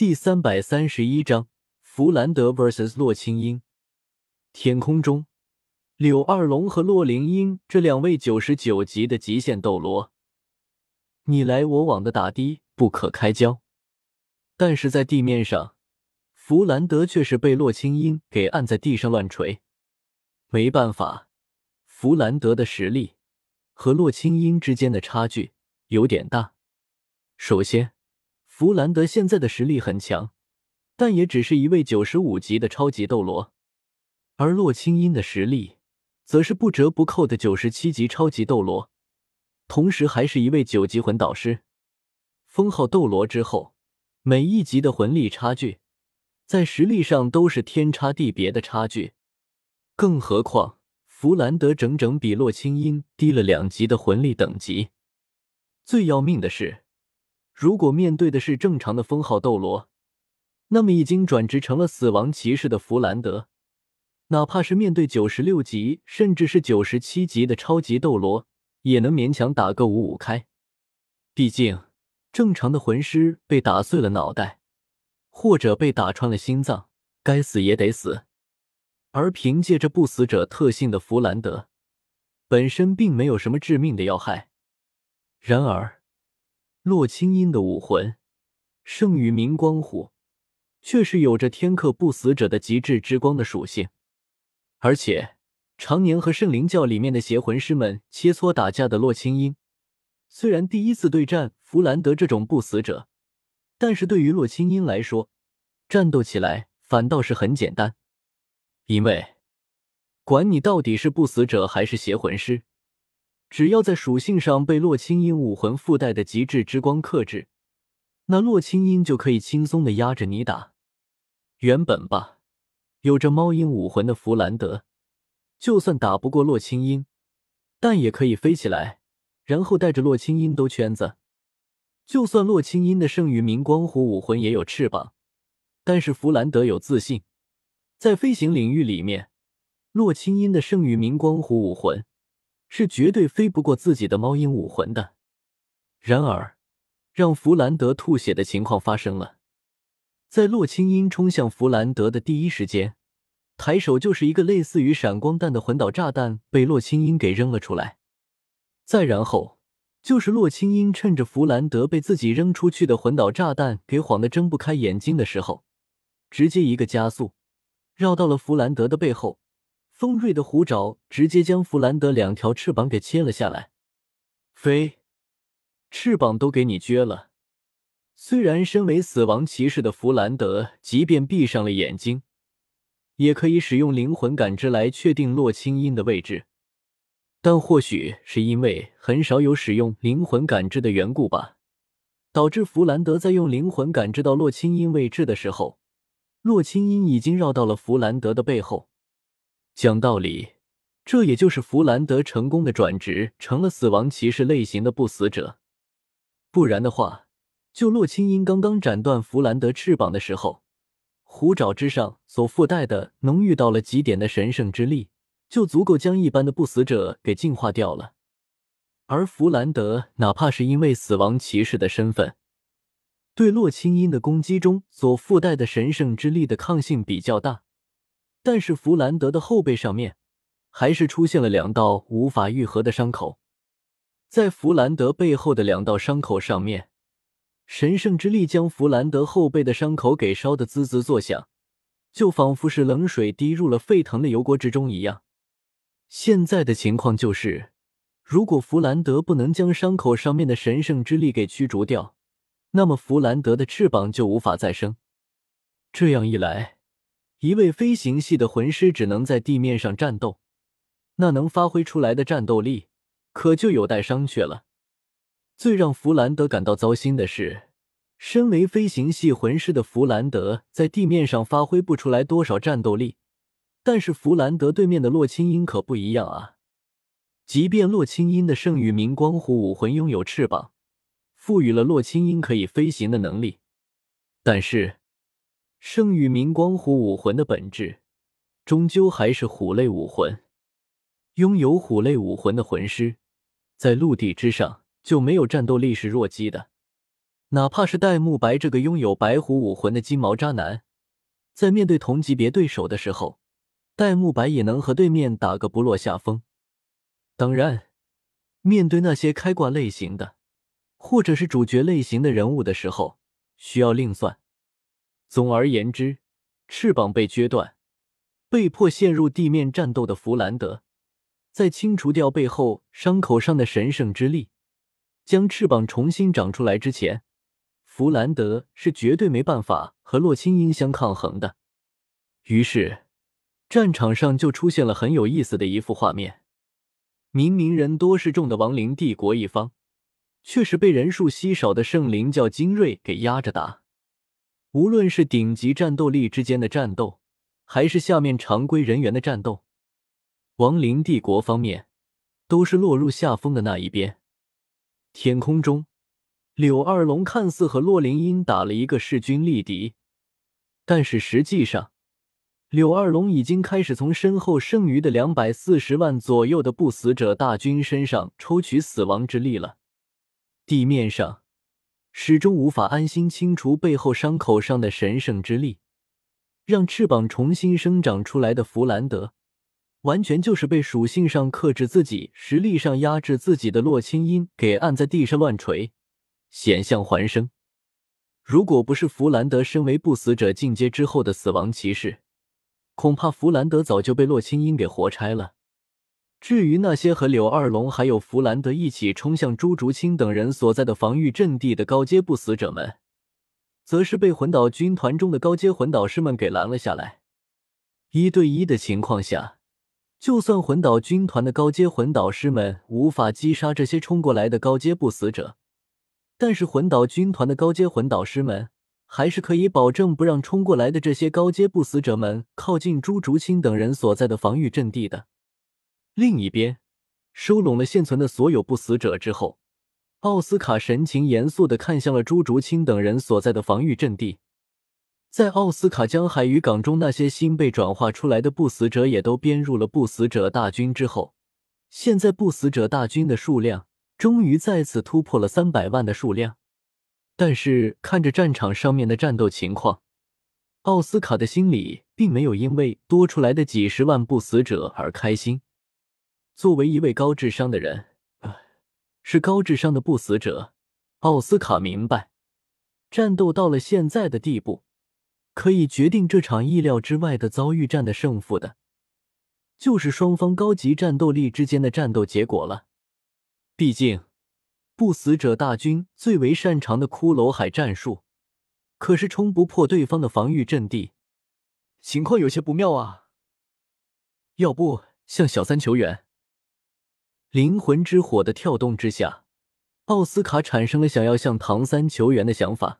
第三百三十一章弗兰德 vs 洛清音。天空中，柳二龙和洛灵英这两位九十九级的极限斗罗，你来我往的打的不可开交。但是在地面上，弗兰德却是被洛清音给按在地上乱锤。没办法，弗兰德的实力和洛清音之间的差距有点大。首先，弗兰德现在的实力很强，但也只是一位九十五级的超级斗罗，而洛清音的实力则是不折不扣的九十七级超级斗罗，同时还是一位九级魂导师。封号斗罗之后，每一级的魂力差距，在实力上都是天差地别的差距。更何况，弗兰德整整比洛清音低了两级的魂力等级。最要命的是。如果面对的是正常的封号斗罗，那么已经转职成了死亡骑士的弗兰德，哪怕是面对九十六级甚至是九十七级的超级斗罗，也能勉强打个五五开。毕竟，正常的魂师被打碎了脑袋，或者被打穿了心脏，该死也得死。而凭借着不死者特性的弗兰德，本身并没有什么致命的要害。然而，洛清音的武魂圣域明光虎，却是有着天克不死者的极致之光的属性，而且常年和圣灵教里面的邪魂师们切磋打架的洛清音，虽然第一次对战弗兰德这种不死者，但是对于洛清音来说，战斗起来反倒是很简单，因为管你到底是不死者还是邪魂师。只要在属性上被洛清音武魂附带的极致之光克制，那洛清音就可以轻松的压着你打。原本吧，有着猫鹰武魂的弗兰德，就算打不过洛清音，但也可以飞起来，然后带着洛清音兜圈子。就算洛清音的圣域明光虎武魂也有翅膀，但是弗兰德有自信，在飞行领域里面，洛清音的圣域明光虎武魂。是绝对飞不过自己的猫鹰武魂的。然而，让弗兰德吐血的情况发生了。在洛清音冲向弗兰德的第一时间，抬手就是一个类似于闪光弹的魂导炸弹被洛清音给扔了出来。再然后，就是洛清音趁着弗兰德被自己扔出去的魂导炸弹给晃得睁不开眼睛的时候，直接一个加速，绕到了弗兰德的背后。锋锐的虎爪直接将弗兰德两条翅膀给切了下来，飞，翅膀都给你撅了。虽然身为死亡骑士的弗兰德，即便闭上了眼睛，也可以使用灵魂感知来确定洛清音的位置，但或许是因为很少有使用灵魂感知的缘故吧，导致弗兰德在用灵魂感知到洛清音位置的时候，洛清音已经绕到了弗兰德的背后。讲道理，这也就是弗兰德成功的转职成了死亡骑士类型的不死者。不然的话，就洛清音刚刚斩断弗兰德翅膀的时候，虎爪之上所附带的浓郁到了极点的神圣之力，就足够将一般的不死者给净化掉了。而弗兰德哪怕是因为死亡骑士的身份，对洛清音的攻击中所附带的神圣之力的抗性比较大。但是弗兰德的后背上面还是出现了两道无法愈合的伤口，在弗兰德背后的两道伤口上面，神圣之力将弗兰德后背的伤口给烧得滋滋作响，就仿佛是冷水滴入了沸腾的油锅之中一样。现在的情况就是，如果弗兰德不能将伤口上面的神圣之力给驱逐掉，那么弗兰德的翅膀就无法再生。这样一来。一位飞行系的魂师只能在地面上战斗，那能发挥出来的战斗力可就有待商榷了。最让弗兰德感到糟心的是，身为飞行系魂师的弗兰德在地面上发挥不出来多少战斗力，但是弗兰德对面的洛清音可不一样啊！即便洛清音的圣域明光虎武魂拥有翅膀，赋予了洛清音可以飞行的能力，但是。圣域明光虎武魂的本质，终究还是虎类武魂。拥有虎类武魂的魂师，在陆地之上就没有战斗力是弱鸡的。哪怕是戴沐白这个拥有白虎武魂的金毛渣男，在面对同级别对手的时候，戴沐白也能和对面打个不落下风。当然，面对那些开挂类型的，或者是主角类型的人物的时候，需要另算。总而言之，翅膀被撅断，被迫陷入地面战斗的弗兰德，在清除掉背后伤口上的神圣之力，将翅膀重新长出来之前，弗兰德是绝对没办法和洛清音相抗衡的。于是，战场上就出现了很有意思的一幅画面。明明人多势众的亡灵帝国一方，却是被人数稀少的圣灵教精锐给压着打。无论是顶级战斗力之间的战斗，还是下面常规人员的战斗，亡灵帝国方面都是落入下风的那一边。天空中，柳二龙看似和洛灵音打了一个势均力敌，但是实际上。柳二龙已经开始从身后剩余的两百四十万左右的不死者大军身上抽取死亡之力了。地面上始终无法安心清除背后伤口上的神圣之力，让翅膀重新生长出来的弗兰德，完全就是被属性上克制自己、实力上压制自己的洛清音给按在地上乱锤，险象环生。如果不是弗兰德身为不死者进阶之后的死亡骑士，恐怕弗兰德早就被洛清音给活拆了。至于那些和柳二龙还有弗兰德一起冲向朱竹清等人所在的防御阵地的高阶不死者们，则是被魂岛军团中的高阶魂导师们给拦了下来。一对一的情况下，就算魂岛军团的高阶魂导师们无法击杀这些冲过来的高阶不死者，但是魂岛军团的高阶魂导师们。还是可以保证不让冲过来的这些高阶不死者们靠近朱竹清等人所在的防御阵地的。另一边，收拢了现存的所有不死者之后，奥斯卡神情严肃的看向了朱竹清等人所在的防御阵地。在奥斯卡将海与港中那些新被转化出来的不死者也都编入了不死者大军之后，现在不死者大军的数量终于再次突破了三百万的数量。但是看着战场上面的战斗情况，奥斯卡的心里并没有因为多出来的几十万不死者而开心。作为一位高智商的人，是高智商的不死者，奥斯卡明白，战斗到了现在的地步，可以决定这场意料之外的遭遇战的胜负的，就是双方高级战斗力之间的战斗结果了。毕竟。不死者大军最为擅长的骷髅海战术，可是冲不破对方的防御阵地，情况有些不妙啊！要不向小三求援？灵魂之火的跳动之下，奥斯卡产生了想要向唐三求援的想法。